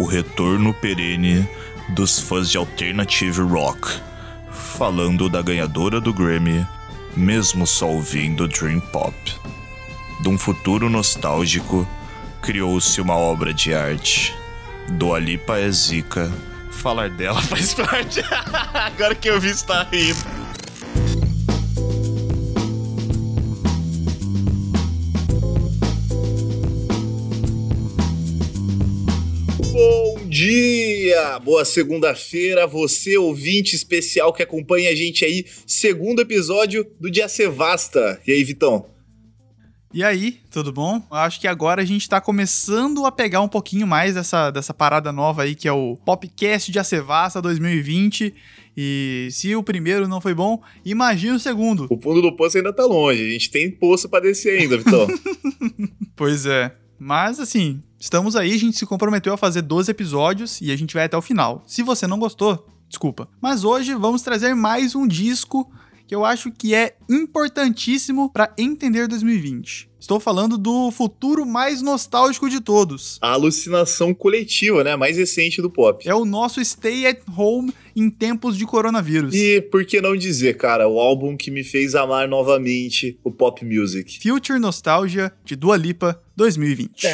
o retorno perene dos fãs de alternative rock, falando da ganhadora do Grammy, mesmo só ouvindo Dream Pop. De um futuro nostálgico, criou-se uma obra de arte. Do Alipa é falar dela faz parte. Agora que eu vi está rindo. Boa segunda-feira, você ouvinte especial que acompanha a gente aí, segundo episódio do Dia Sevasta. E aí, Vitão? E aí, tudo bom? Acho que agora a gente tá começando a pegar um pouquinho mais dessa, dessa parada nova aí, que é o Popcast de Acevasta 2020. E se o primeiro não foi bom, imagina o segundo. O fundo do poço ainda tá longe, a gente tem poço pra descer ainda, Vitão. pois é. Mas assim, estamos aí, a gente se comprometeu a fazer 12 episódios e a gente vai até o final. Se você não gostou, desculpa. Mas hoje vamos trazer mais um disco que eu acho que é importantíssimo para entender 2020. Estou falando do futuro mais nostálgico de todos. A alucinação coletiva, né? Mais recente do pop. É o nosso Stay at Home em tempos de coronavírus. E por que não dizer, cara, o álbum que me fez amar novamente o pop music. Future Nostalgia de Dua Lipa 2020.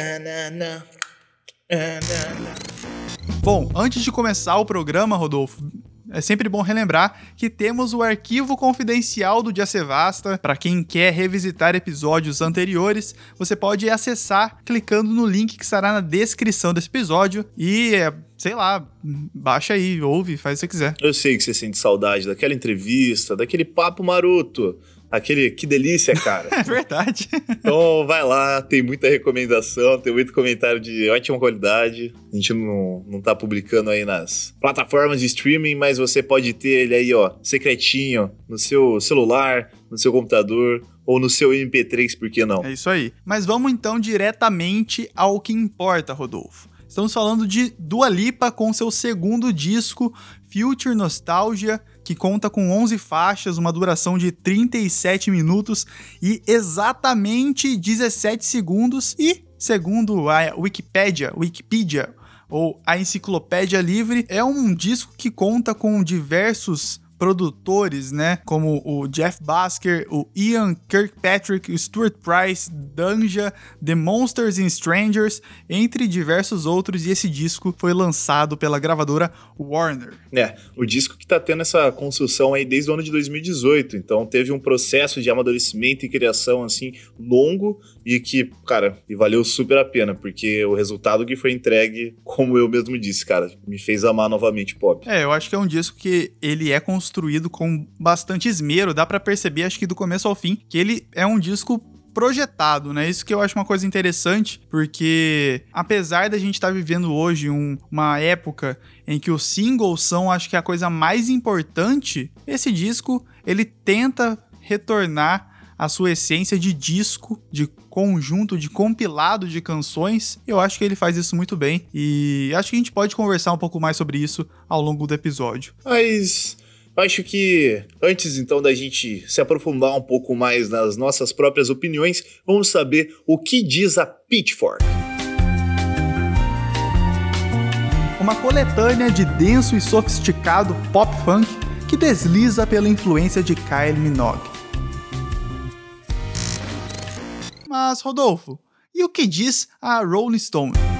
Bom, antes de começar o programa, Rodolfo, é sempre bom relembrar que temos o arquivo confidencial do Dia Sevasta. Para quem quer revisitar episódios anteriores, você pode acessar clicando no link que estará na descrição desse episódio e é, sei lá, baixa aí, ouve, faz o que você quiser. Eu sei que você sente saudade daquela entrevista, daquele papo maroto Aquele, que delícia, cara. é verdade. Então vai lá, tem muita recomendação, tem muito comentário de ótima qualidade. A gente não, não tá publicando aí nas plataformas de streaming, mas você pode ter ele aí, ó, secretinho, no seu celular, no seu computador ou no seu MP3, por que não? É isso aí. Mas vamos então diretamente ao que importa, Rodolfo. Estamos falando de Dua Lipa com seu segundo disco, Future Nostalgia, que conta com 11 faixas, uma duração de 37 minutos e exatamente 17 segundos e, segundo a Wikipedia, Wikipedia ou a Enciclopédia Livre, é um disco que conta com diversos produtores, né? Como o Jeff Basker, o Ian Kirkpatrick, o Stuart Price, Danja, The Monsters and Strangers, entre diversos outros, e esse disco foi lançado pela gravadora Warner. É, o disco que tá tendo essa construção aí desde o ano de 2018, então teve um processo de amadurecimento e criação assim longo e que, cara, e valeu super a pena, porque o resultado que foi entregue, como eu mesmo disse, cara, me fez amar novamente pop. É, eu acho que é um disco que ele é construído construído com bastante esmero, dá para perceber, acho que do começo ao fim, que ele é um disco projetado, né? Isso que eu acho uma coisa interessante, porque apesar da gente estar tá vivendo hoje um, uma época em que os singles são, acho que a coisa mais importante, esse disco ele tenta retornar a sua essência de disco, de conjunto, de compilado de canções. Eu acho que ele faz isso muito bem e acho que a gente pode conversar um pouco mais sobre isso ao longo do episódio. Mas Acho que antes então da gente se aprofundar um pouco mais nas nossas próprias opiniões, vamos saber o que diz a Pitchfork. Uma coletânea de denso e sofisticado pop funk que desliza pela influência de Kylie Minogue. Mas, Rodolfo, e o que diz a Rolling Stone?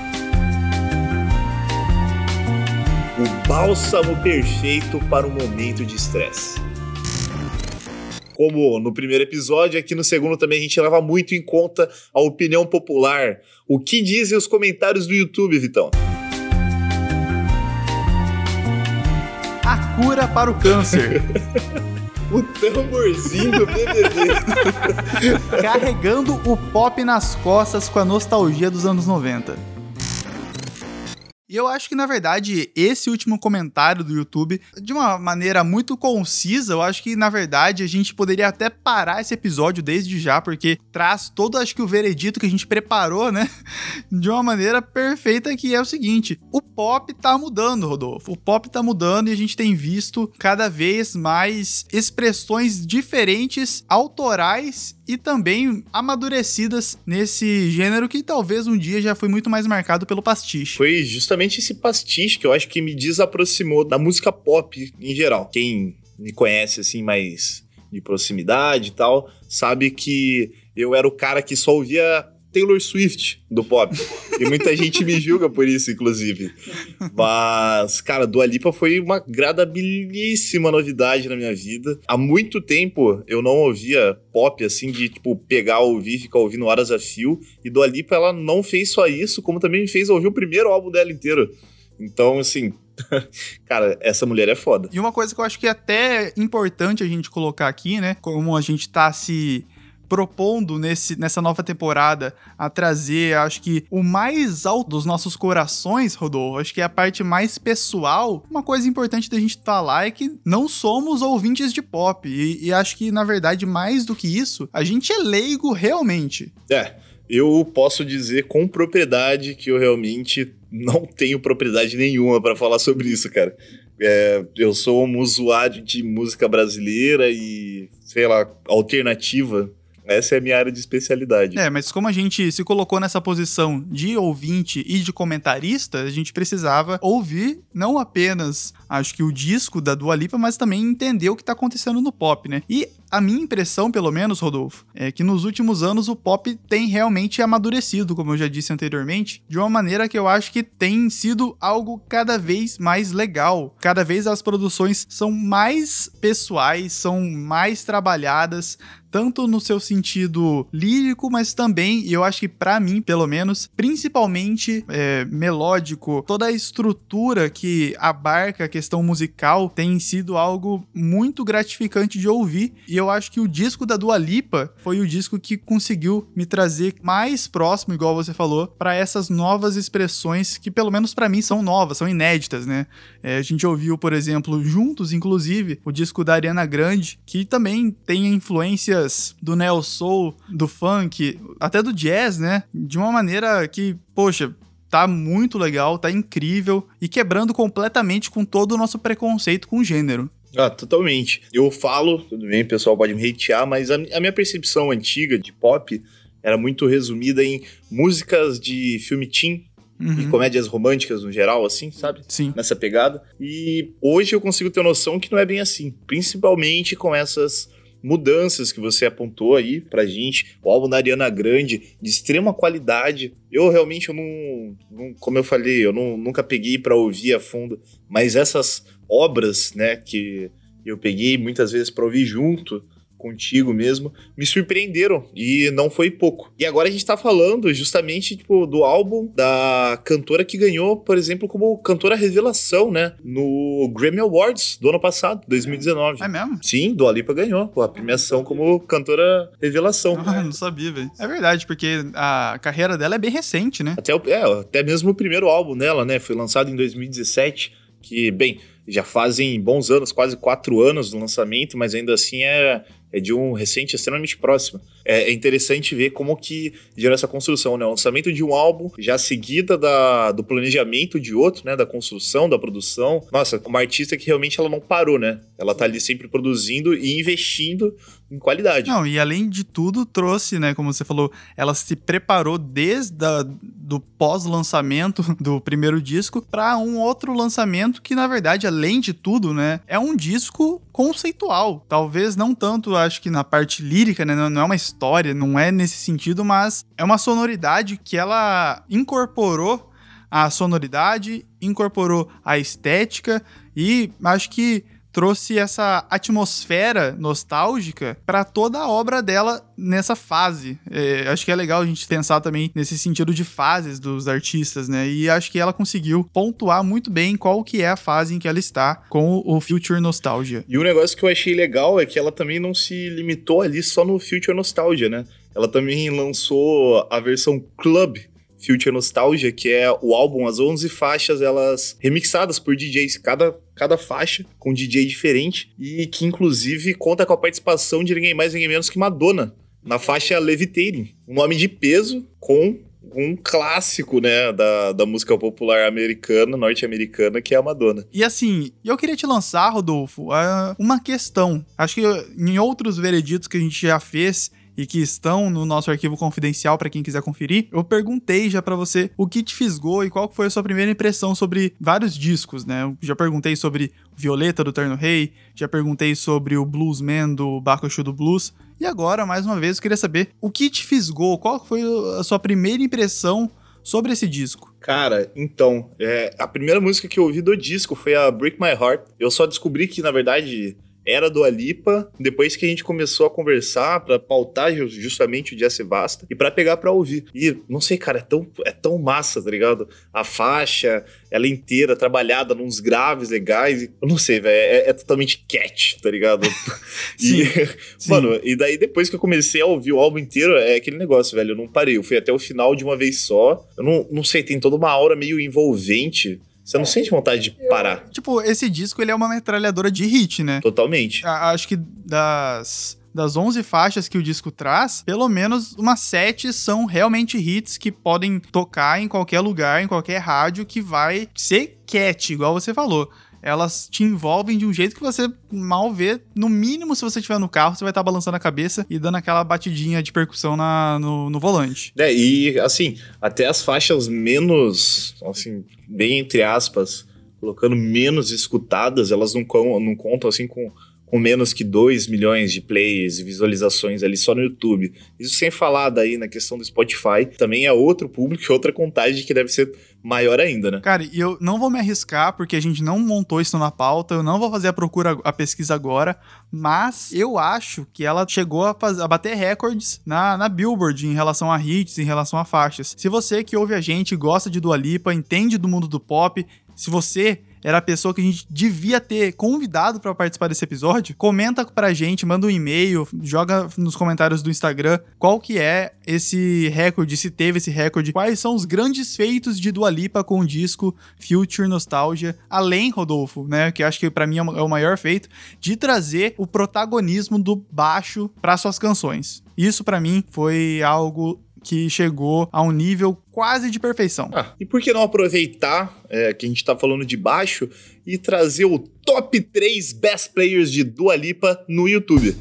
O bálsamo perfeito para um momento de estresse. Como no primeiro episódio, aqui no segundo também a gente leva muito em conta a opinião popular. O que dizem os comentários do YouTube, Vitão? A cura para o câncer. o tamborzinho do BBB. Carregando o pop nas costas com a nostalgia dos anos 90. E eu acho que, na verdade, esse último comentário do YouTube, de uma maneira muito concisa, eu acho que, na verdade, a gente poderia até parar esse episódio desde já, porque traz todo, acho que, o veredito que a gente preparou, né? De uma maneira perfeita, que é o seguinte: o pop tá mudando, Rodolfo. O pop tá mudando e a gente tem visto cada vez mais expressões diferentes, autorais e também amadurecidas nesse gênero que talvez um dia já foi muito mais marcado pelo pastiche. Foi justamente justamente esse pastiche que eu acho que me desaproximou da música pop em geral. Quem me conhece assim mais de proximidade e tal, sabe que eu era o cara que só ouvia Taylor Swift do pop. E muita gente me julga por isso, inclusive. Mas, cara, Dua Lipa foi uma gradabilíssima novidade na minha vida. Há muito tempo eu não ouvia pop, assim, de, tipo, pegar, ouvir ficar ouvindo horas a fio. E Dua Lipa, ela não fez só isso, como também me fez ouvir o primeiro álbum dela inteiro. Então, assim, Cara, essa mulher é foda. E uma coisa que eu acho que é até importante a gente colocar aqui, né? Como a gente tá se propondo nesse, nessa nova temporada a trazer, acho que o mais alto dos nossos corações, Rodolfo, acho que é a parte mais pessoal. Uma coisa importante da gente falar é que não somos ouvintes de pop. E, e acho que, na verdade, mais do que isso, a gente é leigo realmente. É. Eu posso dizer com propriedade que eu realmente não tenho propriedade nenhuma para falar sobre isso, cara. É, eu sou um usuário de música brasileira e, sei lá, alternativa. Essa é a minha área de especialidade. É, mas como a gente se colocou nessa posição de ouvinte e de comentarista, a gente precisava ouvir não apenas, acho que o disco da Dua Lipa, mas também entender o que tá acontecendo no pop, né? E a minha impressão, pelo menos, Rodolfo, é que nos últimos anos o pop tem realmente amadurecido, como eu já disse anteriormente, de uma maneira que eu acho que tem sido algo cada vez mais legal. Cada vez as produções são mais pessoais, são mais trabalhadas, tanto no seu sentido lírico, mas também, e eu acho que para mim, pelo menos, principalmente é, melódico, toda a estrutura que abarca a questão musical tem sido algo muito gratificante de ouvir. E eu acho que o disco da Dua Lipa foi o disco que conseguiu me trazer mais próximo, igual você falou, para essas novas expressões que, pelo menos para mim, são novas, são inéditas, né? É, a gente ouviu, por exemplo, juntos, inclusive, o disco da Ariana Grande, que também tem influências do neo soul, do funk, até do jazz, né? De uma maneira que, poxa, tá muito legal, tá incrível e quebrando completamente com todo o nosso preconceito com o gênero. Ah, totalmente. Eu falo, tudo bem, o pessoal pode me hatear, mas a, a minha percepção antiga de pop era muito resumida em músicas de filme teen, Uhum. e comédias românticas no geral, assim, sabe? Sim. Nessa pegada. E hoje eu consigo ter noção que não é bem assim. Principalmente com essas mudanças que você apontou aí pra gente. O álbum da Ariana Grande, de extrema qualidade. Eu realmente, eu não, não como eu falei, eu não, nunca peguei para ouvir a fundo, mas essas obras, né, que eu peguei muitas vezes para ouvir junto, contigo mesmo, me surpreenderam e não foi pouco. E agora a gente tá falando justamente tipo, do álbum da cantora que ganhou, por exemplo, como cantora revelação, né? No Grammy Awards do ano passado, 2019. É mesmo? Sim, do Alipa ganhou pô, a premiação como cantora revelação. Ah, não sabia, velho. É verdade, porque a carreira dela é bem recente, né? Até, é, até mesmo o primeiro álbum dela, né? Foi lançado em 2017, que, bem, já fazem bons anos, quase quatro anos do lançamento, mas ainda assim é, é de um recente extremamente próximo. É, é, interessante ver como que gerou essa construção, né? O lançamento de um álbum, já seguida da, do planejamento de outro, né? Da construção, da produção. Nossa, uma artista que realmente ela não parou, né? Ela tá ali sempre produzindo e investindo em qualidade. Não, e além de tudo, trouxe, né? Como você falou, ela se preparou desde a, do pós-lançamento do primeiro disco para um outro lançamento que, na verdade, além de tudo, né? É um disco conceitual. Talvez não tanto, acho que na parte lírica, né? Não é uma história, não é nesse sentido, mas é uma sonoridade que ela incorporou a sonoridade, incorporou a estética e acho que trouxe essa atmosfera nostálgica para toda a obra dela nessa fase. É, acho que é legal a gente pensar também nesse sentido de fases dos artistas, né? E acho que ela conseguiu pontuar muito bem qual que é a fase em que ela está com o Future Nostalgia. E um negócio que eu achei legal é que ela também não se limitou ali só no Future Nostalgia, né? Ela também lançou a versão Club Future Nostalgia, que é o álbum, as 11 faixas, elas remixadas por DJs, cada, cada faixa com um DJ diferente, e que inclusive conta com a participação de ninguém mais, ninguém menos que Madonna, na faixa Levitating, um nome de peso com um clássico, né, da, da música popular americana, norte-americana, que é a Madonna. E assim, eu queria te lançar, Rodolfo, uma questão. Acho que em outros vereditos que a gente já fez, e que estão no nosso arquivo confidencial para quem quiser conferir, eu perguntei já para você o que te fisgou e qual foi a sua primeira impressão sobre vários discos, né? Eu já perguntei sobre Violeta do Terno Rei, já perguntei sobre o Bluesman do Bakushu do Blues, e agora, mais uma vez, eu queria saber o que te fisgou, qual foi a sua primeira impressão sobre esse disco? Cara, então, é, a primeira música que eu ouvi do disco foi a Break My Heart. Eu só descobri que, na verdade, era do Alipa, depois que a gente começou a conversar para pautar justamente o Dia Se Basta e para pegar para ouvir. E não sei, cara, é tão, é tão massa, tá ligado? A faixa, ela inteira, trabalhada nos graves legais. Eu não sei, velho, é, é, totalmente cat, tá ligado? sim, e, sim. mano, e daí depois que eu comecei a ouvir o álbum inteiro, é aquele negócio, velho, eu não parei, eu fui até o final de uma vez só. Eu não, não sei, tem toda uma aura meio envolvente você não sente vontade de parar. Tipo, esse disco ele é uma metralhadora de hit, né? Totalmente. A- acho que das das 11 faixas que o disco traz, pelo menos umas 7 são realmente hits que podem tocar em qualquer lugar, em qualquer rádio, que vai ser cat, igual você falou. Elas te envolvem de um jeito que você mal vê. No mínimo, se você estiver no carro, você vai estar balançando a cabeça e dando aquela batidinha de percussão na, no, no volante. É, e assim, até as faixas menos, assim, bem entre aspas, colocando menos escutadas, elas não, não contam assim com, com menos que 2 milhões de plays e visualizações ali só no YouTube. Isso sem falar daí na questão do Spotify, também é outro público outra contagem que deve ser maior ainda, né? Cara, e eu não vou me arriscar porque a gente não montou isso na pauta, eu não vou fazer a procura, a pesquisa agora, mas eu acho que ela chegou a, faz- a bater recordes na, na Billboard em relação a hits, em relação a faixas. Se você que ouve a gente, gosta de Dua Lipa, entende do mundo do pop, se você era a pessoa que a gente devia ter convidado pra participar desse episódio, comenta pra gente, manda um e-mail, joga nos comentários do Instagram qual que é esse recorde, se teve esse recorde, quais são os grandes feitos de Dua Lipa com o disco Future Nostalgia, além, Rodolfo, né, que acho que pra mim é o maior feito, de trazer o protagonismo do baixo pra suas canções. Isso pra mim foi algo que chegou a um nível quase de perfeição. Ah, e por que não aproveitar é, que a gente tá falando de baixo e trazer o top 3 best players de Dua Lipa no YouTube?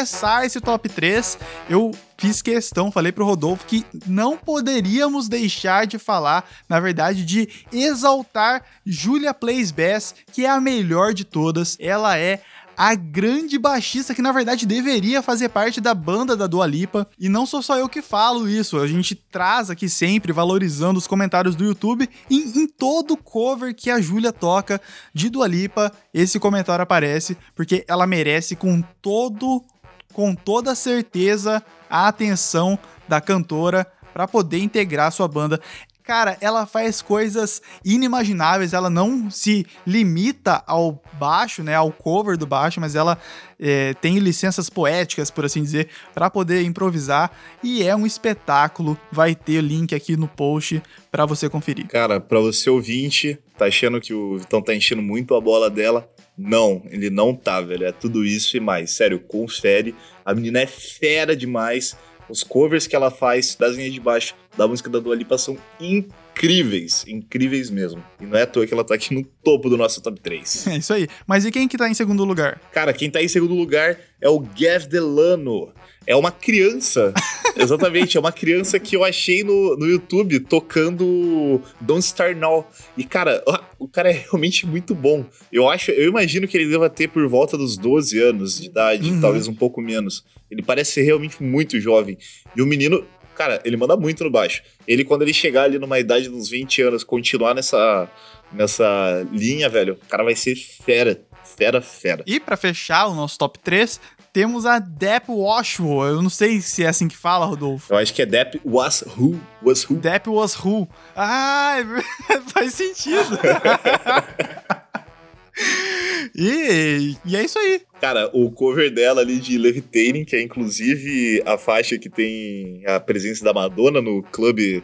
Começar esse top 3, eu fiz questão, falei pro Rodolfo que não poderíamos deixar de falar, na verdade, de exaltar Julia Plays Bass, que é a melhor de todas. Ela é a grande baixista que na verdade deveria fazer parte da banda da Dua Lipa. E não sou só eu que falo isso, a gente traz aqui sempre valorizando os comentários do YouTube e em todo cover que a Júlia toca de Dua Lipa, esse comentário aparece porque ela merece com todo com toda certeza a atenção da cantora para poder integrar sua banda. Cara, ela faz coisas inimagináveis, ela não se limita ao baixo, né, ao cover do baixo, mas ela é, tem licenças poéticas, por assim dizer, para poder improvisar e é um espetáculo. Vai ter link aqui no post para você conferir. Cara, pra você ouvinte, tá achando que o Vitão tá enchendo muito a bola dela? Não, ele não tá, velho. É tudo isso e mais. Sério, confere. A menina é fera demais. Os covers que ela faz das linhas de baixo da música da Dua Lipa são incríveis, incríveis mesmo. E não é à toa que ela tá aqui no topo do nosso top 3. É isso aí. Mas e quem que tá em segundo lugar? Cara, quem tá em segundo lugar é o Gav Delano. É uma criança. Exatamente, é uma criança que eu achei no, no YouTube tocando Don't Start Now. E, cara, o cara é realmente muito bom. Eu acho, eu imagino que ele deva ter por volta dos 12 anos de idade, Uhum. talvez um pouco menos. Ele parece ser realmente muito jovem. E o menino, cara, ele manda muito no baixo. Ele, quando ele chegar ali numa idade de uns 20 anos, continuar nessa, nessa linha, velho, o cara vai ser fera. Fera, fera. E pra fechar o nosso top 3, temos a Depp Washwo. Eu não sei se é assim que fala, Rodolfo. Eu acho que é Depp Was Who. Was Who. Depp was who? Ah, é faz sentido. e, e é isso aí. Cara, o cover dela ali de Levitating, que é inclusive a faixa que tem a presença da Madonna no clube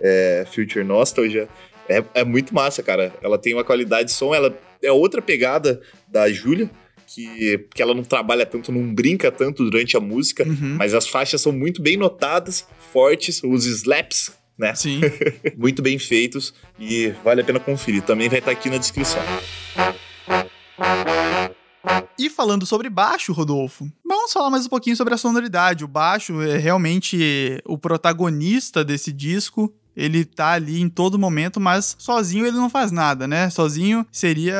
é, Future Nostalgia, é, é muito massa, cara. Ela tem uma qualidade de som, ela é outra pegada da Julia, que, que ela não trabalha tanto, não brinca tanto durante a música, Uhum. mas as faixas são muito bem notadas, fortes, os slaps né? Sim. Muito bem feitos e vale a pena conferir. Também vai estar aqui na descrição. E falando sobre baixo, Rodolfo, vamos falar mais um pouquinho sobre a sonoridade. O baixo é realmente o protagonista desse disco. Ele tá ali em todo momento, mas sozinho ele não faz nada, né? Sozinho seria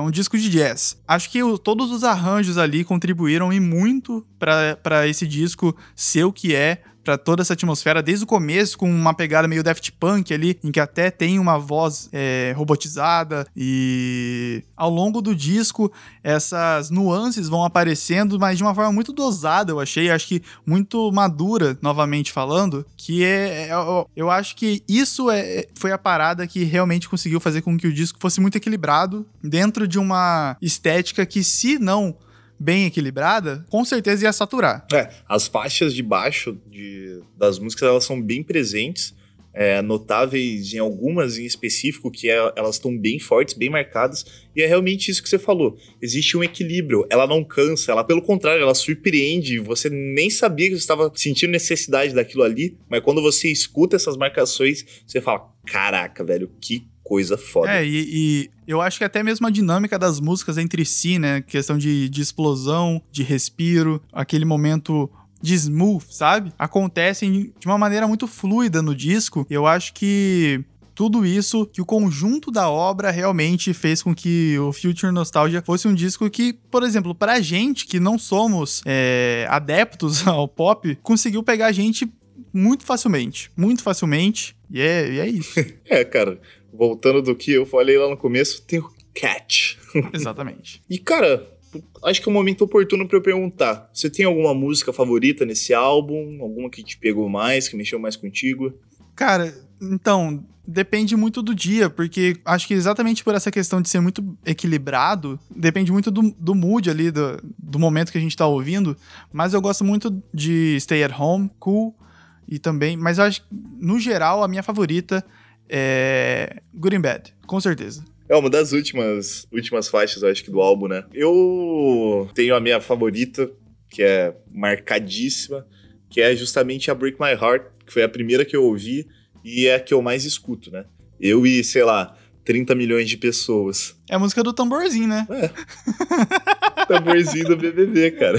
um disco de jazz. Acho que o, todos os arranjos ali contribuíram e muito para esse disco ser o que é para toda essa atmosfera desde o começo, com uma pegada meio Daft Punk ali, em que até tem uma voz é, robotizada. E ao longo do disco essas nuances vão aparecendo, mas de uma forma muito dosada, eu achei, acho que muito madura, novamente falando, que é, é eu, eu acho que isso é, foi a parada que realmente conseguiu fazer com que o disco fosse muito equilibrado dentro de uma estética que se não bem equilibrada, com certeza ia saturar. É, as faixas de baixo de, das músicas, elas são bem presentes, é, notáveis em algumas em específico, que é, elas estão bem fortes, bem marcadas, e é realmente isso que você falou. Existe um equilíbrio, ela não cansa, ela, pelo contrário, ela surpreende, você nem sabia que você estava sentindo necessidade daquilo ali, mas quando você escuta essas marcações, você fala, caraca, velho, que coisa foda. É, e, e, eu acho que até mesmo a dinâmica das músicas entre si, né? Questão de, de explosão, de respiro, aquele momento de smooth, sabe? Acontecem de uma maneira muito fluida no disco. Eu acho que tudo isso, que o conjunto da obra realmente fez com que o Future Nostalgia fosse um disco que, por exemplo, pra gente que não somos é, adeptos ao pop, conseguiu pegar a gente muito facilmente. Muito facilmente. E é, e é isso. é, cara voltando do que eu falei lá no começo, tem o Catch. Exatamente. e, cara, acho que é um momento oportuno para eu perguntar: você tem alguma música favorita nesse álbum? Alguma que te pegou mais, que mexeu mais contigo? Cara, então, depende muito do dia, porque acho que exatamente por essa questão de ser muito equilibrado, depende muito do, do mood ali, do, do momento que a gente tá ouvindo. Mas eu gosto muito de Stay at Home, Cool, e também. Mas eu acho que, no geral, a minha favorita é Good and Bad, com certeza. É uma das últimas, últimas faixas, acho que, do álbum, né? Eu tenho a minha favorita, que é marcadíssima, que é justamente a Break My Heart, que foi a primeira que eu ouvi e é a que eu mais escuto, né? Eu e, sei lá, 30 milhões de pessoas. É a música do tamborzinho, né? É. tamborzinho do BBB, cara.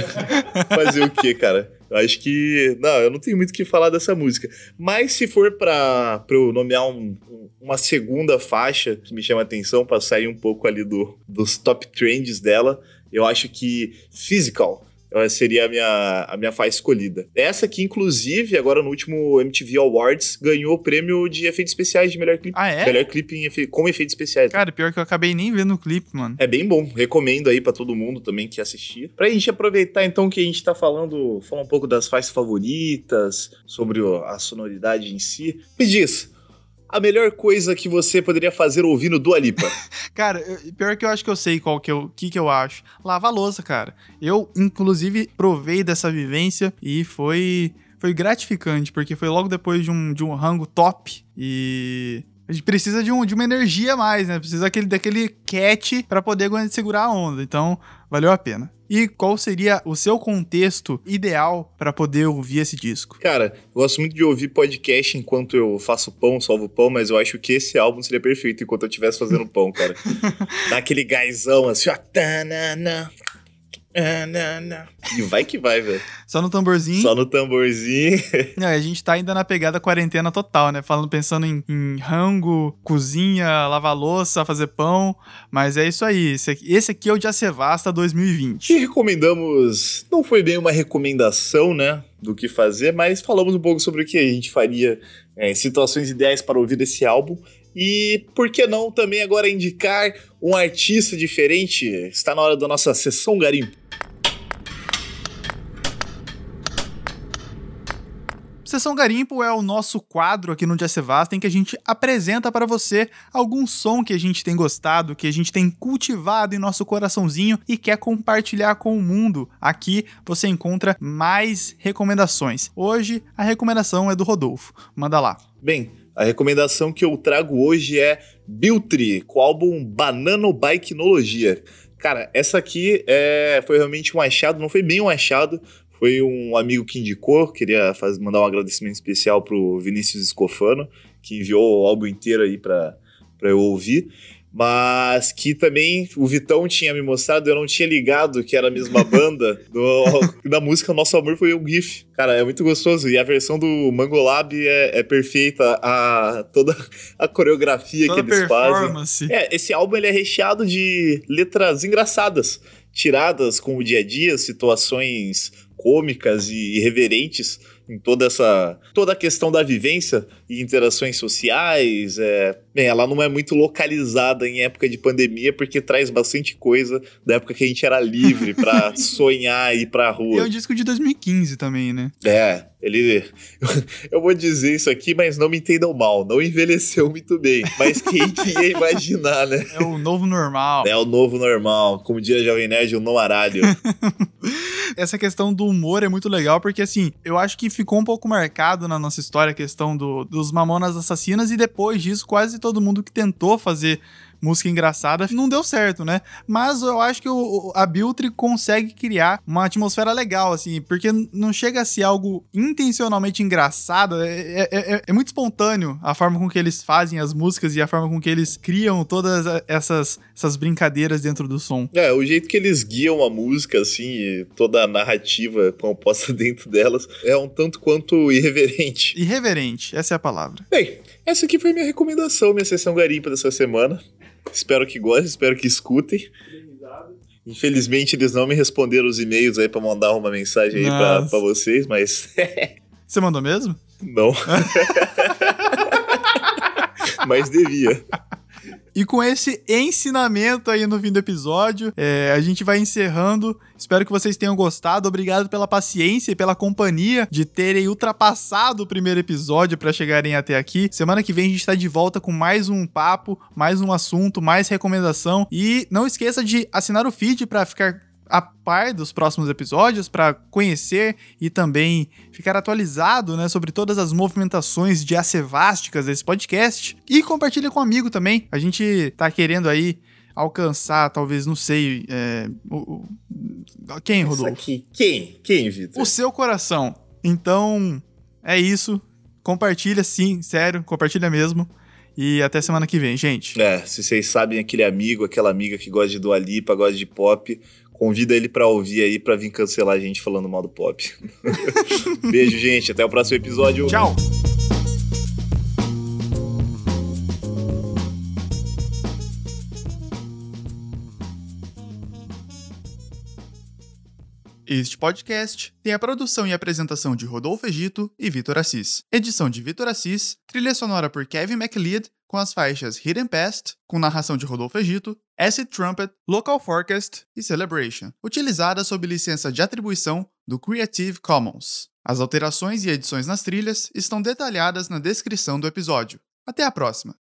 Fazer o quê, cara? Acho que. Não, eu não tenho muito o que falar dessa música. Mas se for pra eu nomear um, uma segunda faixa que me chama a atenção, pra sair um pouco ali do, dos top trends dela, eu acho que Physical seria a minha, a minha faixa escolhida. Essa aqui, inclusive, agora no último MTV Awards, ganhou o prêmio de efeitos especiais de melhor clipe. Ah, é? Melhor clipe efe... com efeitos especiais. Cara, pior que eu acabei nem vendo o clipe, mano. É bem bom. Recomendo aí para todo mundo também que assistir. Pra gente aproveitar, então, que a gente tá falando, falar um pouco das faixas favoritas, sobre a sonoridade em si. Me diz, a melhor coisa que você poderia fazer ouvindo Dua Lipa? cara, pior que eu acho que eu sei qual que eu, que que eu acho. Lava a louça, cara. Eu, inclusive, provei dessa vivência e foi foi gratificante, porque foi logo depois de um, de um rango top e a gente precisa de, um, de uma energia mais, né? Precisa daquele, daquele cat para poder segurar a onda. Então, valeu a pena. E qual seria o seu contexto ideal para poder ouvir esse disco? Cara, gosto muito de ouvir podcast enquanto eu faço pão, salvo pão, mas eu acho que esse álbum seria perfeito enquanto eu estivesse fazendo pão, cara. Dá aquele gazão assim, ó. E vai que vai, velho. Só no tamborzinho. Só no tamborzinho. Não, a gente tá ainda na pegada quarentena total, né? Falando, pensando em, em rango, cozinha, lavar louça, fazer pão. Mas é isso aí. Esse aqui, esse aqui é o Jacevasta 2020. E recomendamos. Não foi bem uma recomendação, né? Do que fazer, mas falamos um pouco sobre o que a gente faria é, situações ideais para ouvir esse álbum. E por que não também agora indicar um artista diferente? Está na hora da nossa sessão garimpo. Sessão Garimpo é o nosso quadro aqui no Jazz Vasta em que a gente apresenta para você algum som que a gente tem gostado, que a gente tem cultivado em nosso coraçãozinho e quer compartilhar com o mundo. Aqui você encontra mais recomendações. Hoje a recomendação é do Rodolfo. Manda lá. Bem, a recomendação que eu trago hoje é Biltri, com o álbum Banano Bikenologia. Cara, essa aqui é, foi realmente um achado, não foi bem um achado, Foi um amigo que indicou, queria mandar um agradecimento especial pro Vinícius Escofano, que enviou o álbum inteiro aí para eu ouvir mas que também o Vitão tinha me mostrado, eu não tinha ligado que era a mesma banda do, da música Nosso Amor Foi um GIF. Cara, é muito gostoso. E a versão do Mangolab é, é perfeita, a, toda a coreografia toda que eles fazem. É, esse álbum ele é recheado de letras engraçadas, tiradas com o dia a dia, situações cômicas e irreverentes em toda essa toda a questão da vivência e interações sociais. É, bem, ela não é muito localizada em época de pandemia porque traz bastante coisa da época que a gente era livre para sonhar e ir pra rua. E é um disco de 2015 também, né? É, ele. Eu vou dizer isso aqui, mas não me entendam mal. Não envelheceu muito bem. Mas quem que ia imaginar, né? É o novo normal. É o novo normal. Como diria Jovem Nerd, o nomaralho. Essa questão do humor é muito legal, porque assim, eu acho que ficou um pouco marcado na nossa história a questão do, dos Mamonas Assassinas, e depois disso, quase todo mundo que tentou fazer música engraçada, não deu certo, né? Mas eu acho que o, a Biltre consegue criar uma atmosfera legal, assim, porque não chega a ser algo intencionalmente engraçado, é, é, é, é, muito espontâneo a forma com que eles fazem as músicas e a forma com que eles criam todas essas, essas brincadeiras dentro do som. É, o jeito que eles guiam a música, assim, toda a narrativa composta dentro delas, é um tanto quanto irreverente. Irreverente, essa é a palavra. Bem, essa aqui foi minha recomendação, minha sessão garimpa dessa semana. Espero que gostem, espero que escutem. Infelizmente, eles não me responderam os e-mails aí pra mandar uma mensagem aí pra, pra vocês, mas. Você mandou mesmo? Não. mas devia. E com esse ensinamento aí no fim do episódio, é, a gente vai encerrando. Espero que vocês tenham gostado. Obrigado pela paciência e pela companhia de terem ultrapassado o primeiro episódio para chegarem até aqui. Semana que vem a gente está de volta com mais um papo, mais um assunto, mais recomendação. E não esqueça de assinar o feed para ficar a par dos próximos episódios para conhecer e também ficar atualizado né, sobre todas as movimentações diacevásticas desse podcast. E compartilhe com um amigo também. A gente tá querendo aí alcançar, talvez, não sei. É, o, o, quem, Rodolfo? Aqui. Quem? Quem, Vitor? O seu coração. Então, é isso. Compartilha sim, sério, compartilha mesmo. E até semana que vem, gente. É, se vocês sabem aquele amigo, aquela amiga que gosta de Dua Lipa, gosta de pop, Convida ele para ouvir aí, para vir cancelar a gente falando mal do pop. Beijo, gente. Até o próximo episódio. Tchau. Este podcast tem a produção e apresentação de Rodolfo Egito e Vitor Assis. Edição de Vitor Assis, trilha sonora por Kevin MacLeod, com as faixas Hidden Past, com narração de Rodolfo Egito, Acid Trumpet, Local Forecast e Celebration, utilizadas sob licença de atribuição do Creative Commons. As alterações e edições nas trilhas estão detalhadas na descrição do episódio. Até a próxima!